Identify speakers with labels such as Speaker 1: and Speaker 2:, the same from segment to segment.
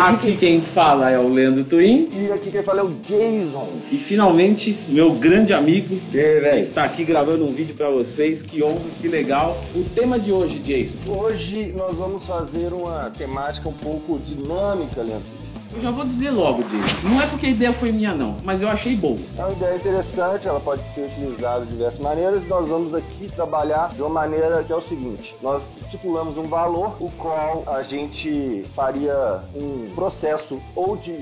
Speaker 1: Aqui quem fala é o Leandro Twin.
Speaker 2: E aqui quem fala é o Jason.
Speaker 1: E finalmente, meu grande amigo
Speaker 2: E velho?
Speaker 1: está aqui gravando um vídeo pra vocês. Que honra, que legal. O tema de hoje, Jason.
Speaker 2: Hoje nós vamos fazer uma temática um pouco dinâmica, Leandro.
Speaker 1: Eu já vou dizer logo, Jason. Não é porque a ideia foi minha, não, mas eu achei bom.
Speaker 2: É uma ideia interessante, ela pode ser utilizada de diversas maneiras. Nós vamos aqui trabalhar de uma maneira que é o seguinte: nós estipulamos um valor, o qual a gente faria um processo ou de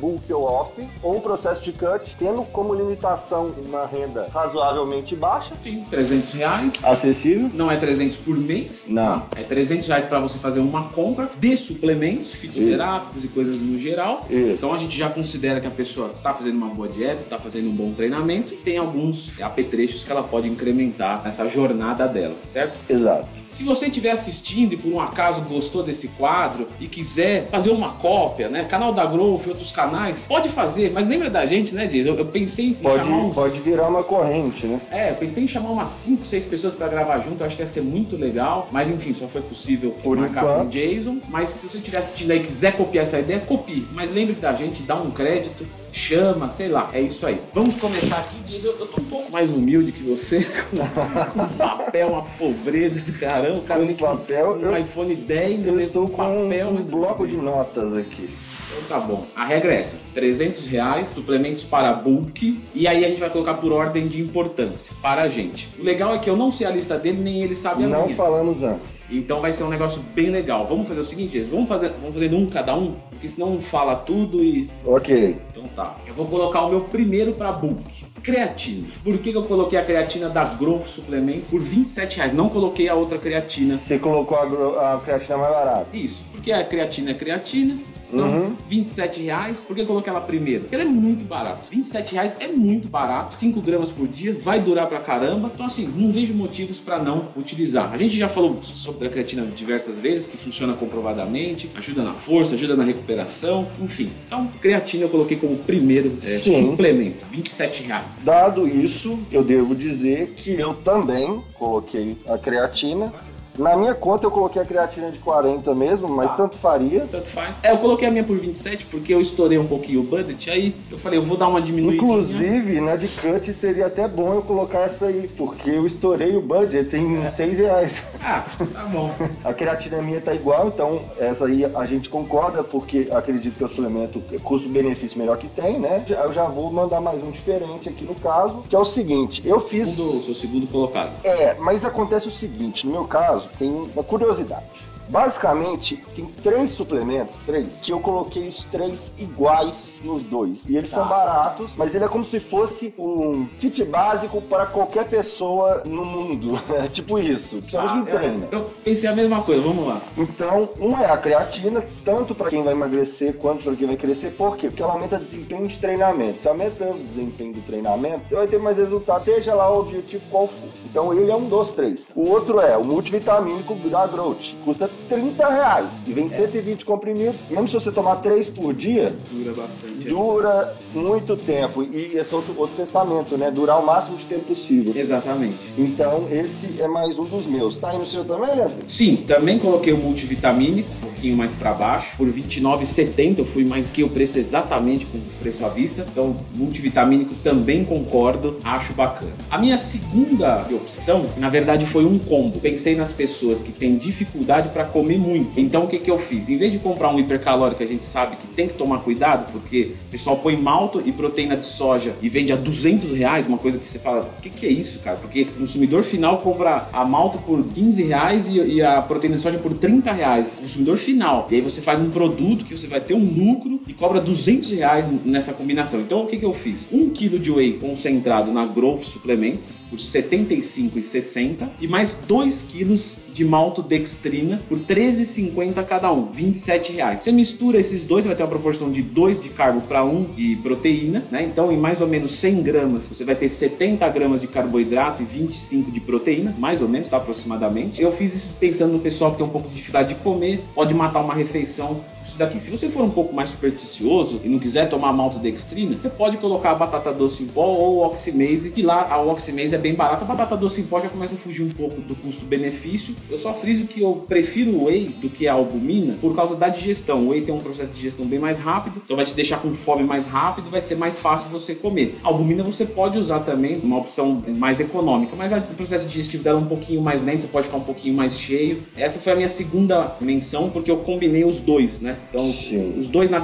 Speaker 2: bulk ou off, ou um processo de cut, tendo como limitação uma renda razoavelmente baixa.
Speaker 1: Sim, 300 reais.
Speaker 2: Acessível?
Speaker 1: Não é 300 por mês.
Speaker 2: Não.
Speaker 1: É 300 reais para você fazer uma compra de suplementos fitoterápicos e coisas no geral.
Speaker 2: Isso.
Speaker 1: Então a gente já considera que a pessoa está fazendo uma boa dieta, está fazendo um bom treinamento e tem alguns apetrechos que ela pode incrementar nessa jornada dela, certo?
Speaker 2: Exato.
Speaker 1: Se você estiver assistindo e por um acaso gostou desse quadro e quiser fazer uma cópia, né? Canal da Growth e outros canais, pode fazer, mas lembra da gente, né, Dias? Eu, eu pensei em
Speaker 2: Pode,
Speaker 1: chamar uns.
Speaker 2: pode virar uma corrente, né?
Speaker 1: É, eu pensei em chamar umas 5, 6 pessoas pra gravar junto, eu acho que ia ser muito legal. Mas enfim, só foi possível
Speaker 2: Por
Speaker 1: marcar
Speaker 2: enquanto.
Speaker 1: com o Jason. Mas se você estiver assistindo aí e quiser copiar essa ideia, copie. Mas lembre da gente, dá um crédito, chama, sei lá. É isso aí. Vamos começar aqui, Jason. Eu, eu tô um pouco mais humilde que você, com um papel, uma pobreza do caramba. O cara que
Speaker 2: papel,
Speaker 1: um
Speaker 2: eu-
Speaker 1: iPhone 10,
Speaker 2: Eu estou com
Speaker 1: papel,
Speaker 2: um
Speaker 1: né,
Speaker 2: bloco de notas aqui.
Speaker 1: então tá bom. A regra é essa: 300 reais, suplementos para bulk, e aí a gente vai colocar por ordem de importância para a gente. O legal é que eu não sei a lista dele, nem ele sabe a
Speaker 2: Não
Speaker 1: minha.
Speaker 2: falamos antes.
Speaker 1: Então vai ser um negócio bem legal. Vamos fazer o seguinte, vamos fazer, vamos fazendo um cada um, porque senão não fala tudo e.
Speaker 2: Ok.
Speaker 1: Então tá. Eu vou colocar o meu primeiro para bulk. Creatina. Por que, que eu coloquei a creatina da Growth Suplementos por 27 reais? Não coloquei a outra creatina.
Speaker 2: Você colocou a, a creatina mais barata.
Speaker 1: Isso, porque a creatina é creatina. Então,
Speaker 2: Uhum.
Speaker 1: 27 reais. Por que eu coloquei ela primeiro? Porque ela é muito barata. 27 reais é muito barato. 5 gramas por dia, vai durar pra caramba. Então, assim, não vejo motivos pra não utilizar. A gente já falou sobre a creatina diversas vezes, que funciona comprovadamente, ajuda na força, ajuda na recuperação, enfim. Então, creatina eu coloquei como primeiro é, suplemento. 27 reais.
Speaker 2: Dado isso, eu devo dizer que eu também coloquei a creatina. Na minha conta eu coloquei a creatina de 40 mesmo, mas
Speaker 1: Tá.
Speaker 2: tanto faria.
Speaker 1: Tanto faz. É, eu coloquei a minha por 27 porque eu estourei um pouquinho o budget. Aí eu falei, eu vou dar uma diminuidinha.
Speaker 2: Inclusive, na de cut seria até bom eu colocar essa aí, porque eu estourei o budget em 6 reais.
Speaker 1: Ah, tá bom.
Speaker 2: A creatina minha tá igual, então essa aí a gente concorda, porque acredito que é o suplemento custo-benefício melhor que tem, né? Eu já vou mandar mais um diferente aqui no caso, que é o seguinte, eu fiz...
Speaker 1: Segundo, seu segundo colocado.
Speaker 2: É, mas acontece o seguinte, no meu caso, tem uma curiosidade. Basicamente, tem três suplementos, três, que eu coloquei os três iguais nos dois. E eles
Speaker 1: Tá.
Speaker 2: são baratos, mas ele é como se fosse um kit básico para qualquer pessoa no mundo. É tipo isso, principalmente quem
Speaker 1: Tá,
Speaker 2: treina.
Speaker 1: Então, pensei a mesma coisa, vamos lá.
Speaker 2: Então, um é a creatina, tanto para quem vai emagrecer quanto para quem vai crescer. Por quê? Porque ela aumenta o desempenho de treinamento. Se aumenta o desempenho do treinamento, você vai ter mais resultado, seja lá o objetivo qual for. Então, ele é um dos três. O outro é o multivitamínico da Growth. Custa 30 reais e vem 120 comprimidos. Mesmo se você tomar três por dia,
Speaker 1: Dura bastante.
Speaker 2: dura muito tempo. E esse é outro, outro pensamento, né? Durar o máximo de tempo possível.
Speaker 1: Exatamente.
Speaker 2: Então, esse é mais um dos meus. Tá aí no seu também, Leandro?
Speaker 1: Sim, também coloquei o multivitamínico, um pouquinho mais para baixo, por R$ 29,70. Eu fui mais que o preço exatamente com o preço à vista. Então, multivitamínico também concordo, acho bacana. A minha segunda opção, na verdade, foi um combo. Pensei nas pessoas que têm dificuldade para comer muito. Então, o que, que eu fiz? Em vez de comprar um hipercalórico, a gente sabe que tem que tomar cuidado, porque o pessoal põe malto e proteína de soja e vende a 200 reais, uma coisa que você fala, o que, que é isso, cara? Porque o consumidor final compra a malta por 15 reais e, e a proteína de soja por 30 reais. Consumidor final. E aí você faz um produto que você vai ter um lucro e cobra 200 reais nessa combinação. Então, o que, que eu fiz? Um quilo de whey concentrado na Growth Suplements por R$ 75,60 e mais 2 quilos de maltodextrina por R$ 13,50 cada um, 27 reais. Você mistura esses dois, vai ter uma proporção de 2 de carbo para 1 de proteína, né? Então, em mais ou menos 100 gramas, você vai ter 70 gramas de carboidrato e 25 de proteína, mais ou menos, tá? Aproximadamente. Eu fiz isso pensando no pessoal que tem um pouco de dificuldade de comer, pode matar uma refeição daqui. Se você for um pouco mais supersticioso e não quiser tomar maltodextrina, você pode colocar a batata doce em pó ou o oximase, que lá a oximase é bem barata. A batata doce em pó já começa a fugir um pouco do custo-benefício. Eu só friso que eu prefiro o whey do que a albumina por causa da digestão. O whey tem um processo de digestão bem mais rápido, então vai te deixar com fome mais rápido, vai ser mais fácil você comer. A albumina você pode usar também, uma opção mais econômica, mas o processo digestivo dela é um pouquinho mais lento, você pode ficar um pouquinho mais cheio. Essa foi a minha segunda menção, porque eu combinei os dois, né? Então, Sim. os dois, na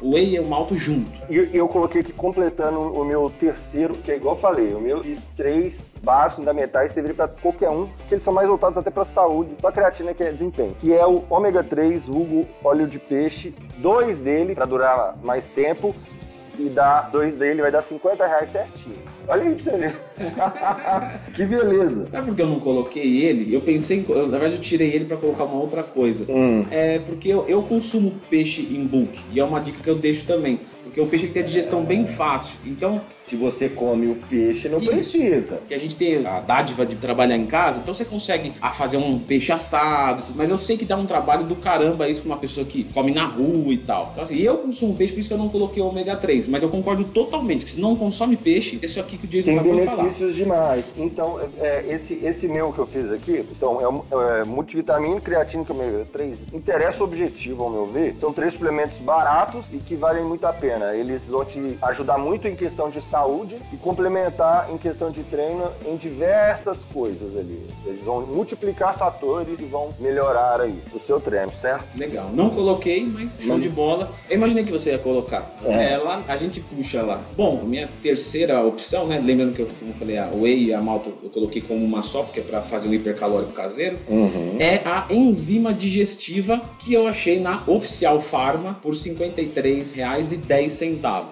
Speaker 1: o whey e o malto junto.
Speaker 2: E eu, eu, coloquei aqui completando o meu terceiro, que é igual eu falei, o meu fiz três baixos fundamentais, serviria para qualquer um, que eles são mais voltados até para saúde, para creatina que é desempenho, que é o ômega 3, vulgo óleo de peixe, dois dele para durar mais tempo e dá dois dele vai dar 50 reais certinho. Olha aí pra você ver. que beleza.
Speaker 1: Sabe por que eu não coloquei ele? Eu pensei, em, na verdade eu tirei ele para colocar uma outra coisa. Hum. É porque eu, eu consumo peixe em bulk e é uma dica que eu deixo também. Porque o peixe tem a digestão bem fácil. Então,
Speaker 2: se você come o peixe, não precisa.
Speaker 1: Que a gente tem a dádiva de trabalhar em casa, então você consegue ah, fazer um peixe assado, mas eu sei que dá um trabalho do caramba isso pra uma pessoa que come na rua e tal. Então, assim, eu consumo peixe, por isso que eu não coloquei o ômega 3, mas eu concordo totalmente que se não consome peixe, isso aqui que o Jason
Speaker 2: Tem benefícios demais. Então, é, esse, esse meu que eu fiz aqui, então, é, é multivitamina, creatina, é ômega 3, interessa o objetivo, ao meu ver. São três suplementos baratos e que valem muito a pena. Eles vão te ajudar muito em questão de saúde e complementar em questão de treino em diversas coisas ali. Eles vão multiplicar fatores e vão melhorar aí o seu treino, certo?
Speaker 1: Legal. Não coloquei, mas show de bola. Eu imaginei que você ia colocar. É. é. lá, a gente puxa lá. Bom, minha terceira opção, né? Lembrando que eu, como eu falei, a whey e a malta eu coloquei como uma só, porque é para fazer um hipercalórico caseiro. Uhum. É a enzima digestiva que eu achei na Oficial Pharma por R$ 53,10.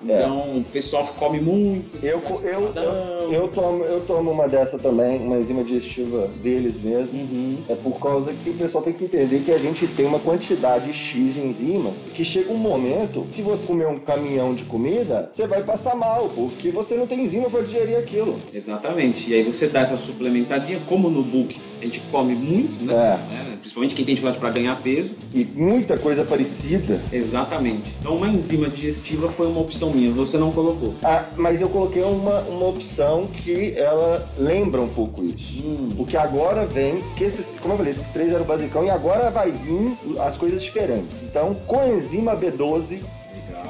Speaker 1: É. Então, o pessoal come muito
Speaker 2: eu, eu, eu, eu, tomo, eu tomo uma dessa também, uma enzima digestiva deles mesmo. Uhum. É por causa que o pessoal tem que entender que a gente tem uma quantidade X de enzimas que chega um momento, se você comer um caminhão de comida, você vai passar mal, porque você não tem enzima para digerir aquilo.
Speaker 1: Exatamente. E aí você dá essa suplementadinha, como no book a gente come muito, né? É. Principalmente quem tem dificuldade para ganhar peso.
Speaker 2: E muita coisa parecida.
Speaker 1: Exatamente. Então uma enzima digestiva foi uma opção minha, você não colocou.
Speaker 2: Ah, mas eu coloquei uma, uma opção que ela lembra um pouco isso. Hum. Porque agora vem, que esses, como eu falei, esses três eram basicão e agora vai vir as coisas diferentes. Então, coenzima B12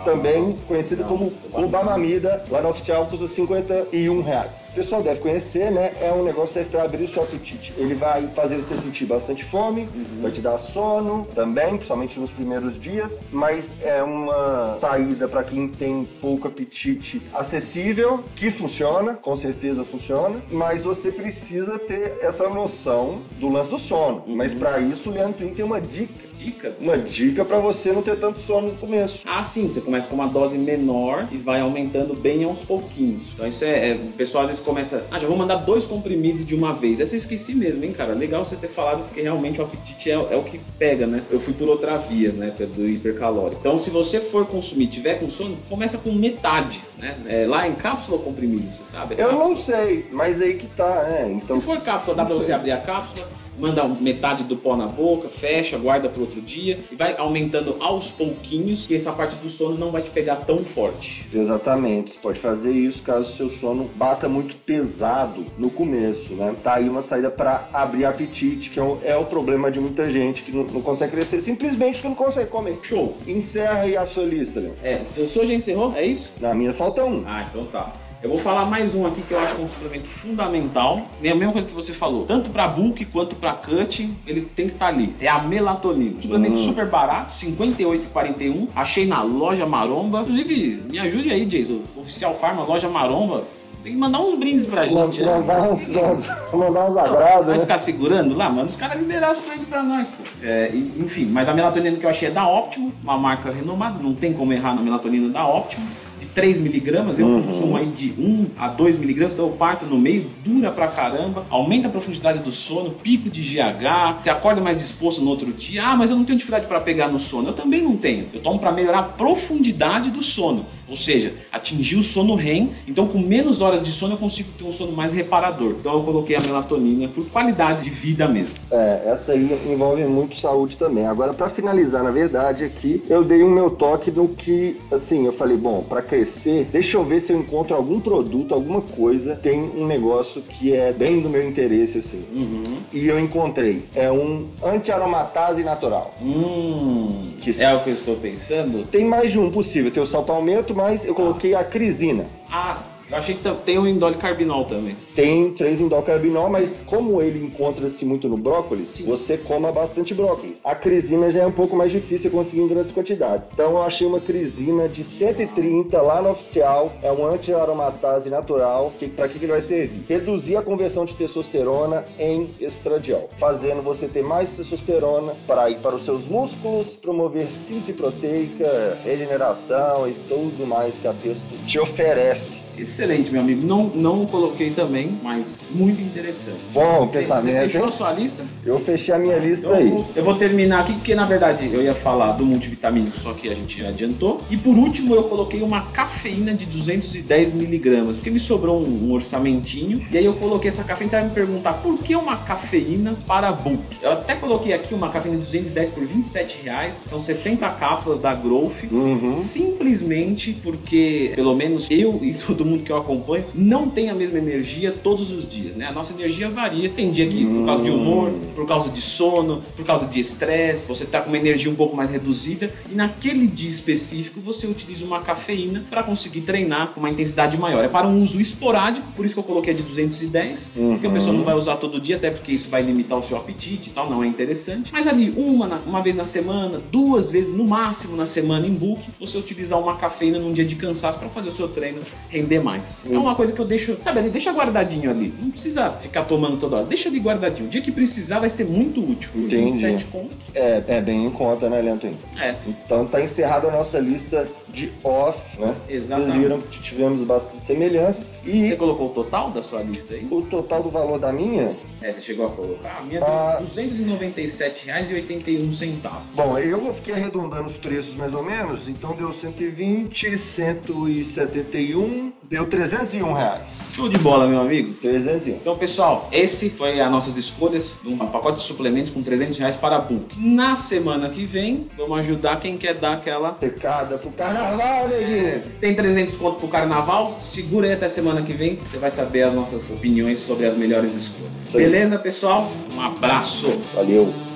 Speaker 2: também conhecida como Obamamida, lá na oficial custa 51 reais o pessoal deve conhecer, né? É um negócio para abrir o seu apetite. Ele vai fazer você sentir bastante fome, uhum. vai te dar sono também, principalmente nos primeiros dias, mas é uma saída para quem tem pouco apetite acessível, que funciona, com certeza funciona, mas você precisa ter essa noção do lance do sono. Uhum. Mas para isso, o Leandro tem uma dica.
Speaker 1: Dica?
Speaker 2: Uma dica para você não ter tanto sono no começo.
Speaker 1: Ah, sim, você começa com uma dose menor e vai aumentando bem aos pouquinhos. Então isso é, é o pessoal às vezes começa, ah, já vou mandar dois comprimidos de uma vez. Essa eu esqueci mesmo, hein, cara? Legal você ter falado, porque realmente o apetite é, é o que pega, né? Eu fui por outra via, né, é do hipercalórico. Então, se você for consumir, tiver com sono, começa com metade, né? É, lá em cápsula ou comprimido, você sabe?
Speaker 2: É eu não sei, mas aí que tá, né?
Speaker 1: Então, se for cápsula, dá pra você abrir a cápsula, manda metade do pó na boca, fecha, guarda para outro dia e vai aumentando aos pouquinhos, que essa parte do sono não vai te pegar tão forte.
Speaker 2: Exatamente. Você pode fazer isso caso o seu sono bata muito pesado no começo, né? Tá aí uma saída para abrir apetite, que é o, é o, problema de muita gente que não, não, consegue crescer, simplesmente que não consegue comer.
Speaker 1: Show.
Speaker 2: Encerra aí a sua lista, Leon.
Speaker 1: É, o senhor já encerrou? É isso?
Speaker 2: Na minha falta um.
Speaker 1: Ah, então tá. Eu vou falar mais um aqui que eu acho que é um suplemento fundamental. É a mesma coisa que você falou. Tanto para bulk quanto para cut, ele tem que estar tá ali. É a melatonina. Suplemento hum. super barato, 58,41. Achei na loja Maromba. Inclusive, me ajude aí, Jason. Oficial Farma, loja Maromba. Tem que mandar uns brindes pra gente.
Speaker 2: Né? Mandar uns, mandar uns agrados.
Speaker 1: Vai né? ficar segurando lá, mano. Os caras liberaram os brindes pra nós, pô. É, enfim, mas a melatonina que eu achei é da Optimo, uma marca renomada. Não tem como errar na melatonina da Optimo. 3 miligramas, eu uhum. consumo aí de 1 a 2 miligramas, então eu parto no meio, dura pra caramba, aumenta a profundidade do sono, pico de GH, você acorda mais disposto no outro dia. Ah, mas eu não tenho dificuldade para pegar no sono. Eu também não tenho. Eu tomo para melhorar a profundidade do sono. Ou seja, atingir o sono REM. Então, com menos horas de sono, eu consigo ter um sono mais reparador. Então, eu coloquei a melatonina por qualidade de vida mesmo.
Speaker 2: É, essa aí envolve muito saúde também. Agora, para finalizar, na verdade, aqui, eu dei o meu toque no que, assim, eu falei, bom, para crescer, deixa eu ver se eu encontro algum produto, alguma coisa, tem um negócio que é bem do meu interesse, assim.
Speaker 1: Uhum.
Speaker 2: E eu encontrei. É um anti-aromatase natural.
Speaker 1: Hum,
Speaker 2: Que
Speaker 1: é o que eu estou pensando.
Speaker 2: Tem mais de um possível. Tem o salpalmento, mas eu coloquei a crisina.
Speaker 1: Ah, eu achei que tam- tem o indole carbinol também.
Speaker 2: Tem 3 indolcarbinol, mas como ele encontra-se muito no brócolis, você coma bastante brócolis. A crisina já é um pouco mais difícil conseguir em grandes quantidades. Então eu achei uma crisina de 130 lá no oficial, é um anti-aromatase natural. Que, para que, que ele vai servir? Reduzir a conversão de testosterona em estradiol, fazendo você ter mais testosterona para ir para os seus músculos, promover síntese proteica, regeneração e tudo mais que a testo te oferece.
Speaker 1: Excelente, meu amigo. Não, não coloquei também, mas muito interessante.
Speaker 2: Bom
Speaker 1: Você-
Speaker 2: pensamento.
Speaker 1: Você fechou a sua lista?
Speaker 2: Eu fechei a minha lista
Speaker 1: Então,
Speaker 2: aí.
Speaker 1: eu vou- eu vou terminar aqui, porque na verdade eu ia falar do multivitamínico, só que a gente já adiantou. E por último, eu coloquei uma cafeína de 210 miligramas, porque me sobrou um, um orçamentinho. E aí eu coloquei essa cafeína. Você vai me perguntar por que uma cafeína para bulk? Eu até coloquei aqui uma cafeína de 210 por 27 reais. São 60 cápsulas da Growth.
Speaker 2: Uhum.
Speaker 1: Simplesmente porque, pelo menos eu e todo mundo que eu acompanho, não tem a mesma energia todos os dias, né? A nossa energia varia. Tem dia que, por causa de humor, por causa de sono, por causa de estresse, você tá com uma energia um pouco mais reduzida e naquele dia específico você utiliza uma cafeína para conseguir treinar com uma intensidade maior. É para um uso esporádico, por isso que eu coloquei a de 210, porque a
Speaker 2: Uhum.
Speaker 1: pessoa não vai usar todo dia, até porque isso vai limitar o seu apetite e tal, não é interessante. Mas ali, uma, uma vez na semana, duas vezes no máximo na semana em book, você utilizar uma cafeína num dia de cansaço para fazer o seu treino render mais. É uma coisa que eu deixo, sabe, ali, deixa guardadinho ali. Não precisa ficar tomando toda hora. Deixa ali guardadinho. O dia que precisar vai ser muito útil.
Speaker 2: Entendi.
Speaker 1: 27 conto.
Speaker 2: É, é bem em conta, né, Leandro?
Speaker 1: É,
Speaker 2: Então tá encerrada a nossa lista de off, né?
Speaker 1: Exatamente.
Speaker 2: Vocês viram que tivemos bastante semelhança.
Speaker 1: você
Speaker 2: E
Speaker 1: colocou o total da sua lista aí?
Speaker 2: o total do valor da minha,
Speaker 1: É, você chegou a colocar. A minha
Speaker 2: Ah.
Speaker 1: deu R$ 297,81.
Speaker 2: bom, eu fiquei arredondando os preços mais ou menos, então deu 120, 171, deu 301 reais.
Speaker 1: Show de bola, meu amigo.
Speaker 2: 301.
Speaker 1: Então, pessoal, esse foi as nossas escolhas de um pacote de suplementos com 300 reais para bulk. Na semana que vem, vamos ajudar quem quer dar aquela...
Speaker 2: Secada pro carnaval, neguinho.
Speaker 1: Tem 300 conto pro carnaval? Segura aí até semana que vem, você vai saber as nossas opiniões sobre as melhores escolhas. Beleza, pessoal? Um abraço!
Speaker 2: Valeu.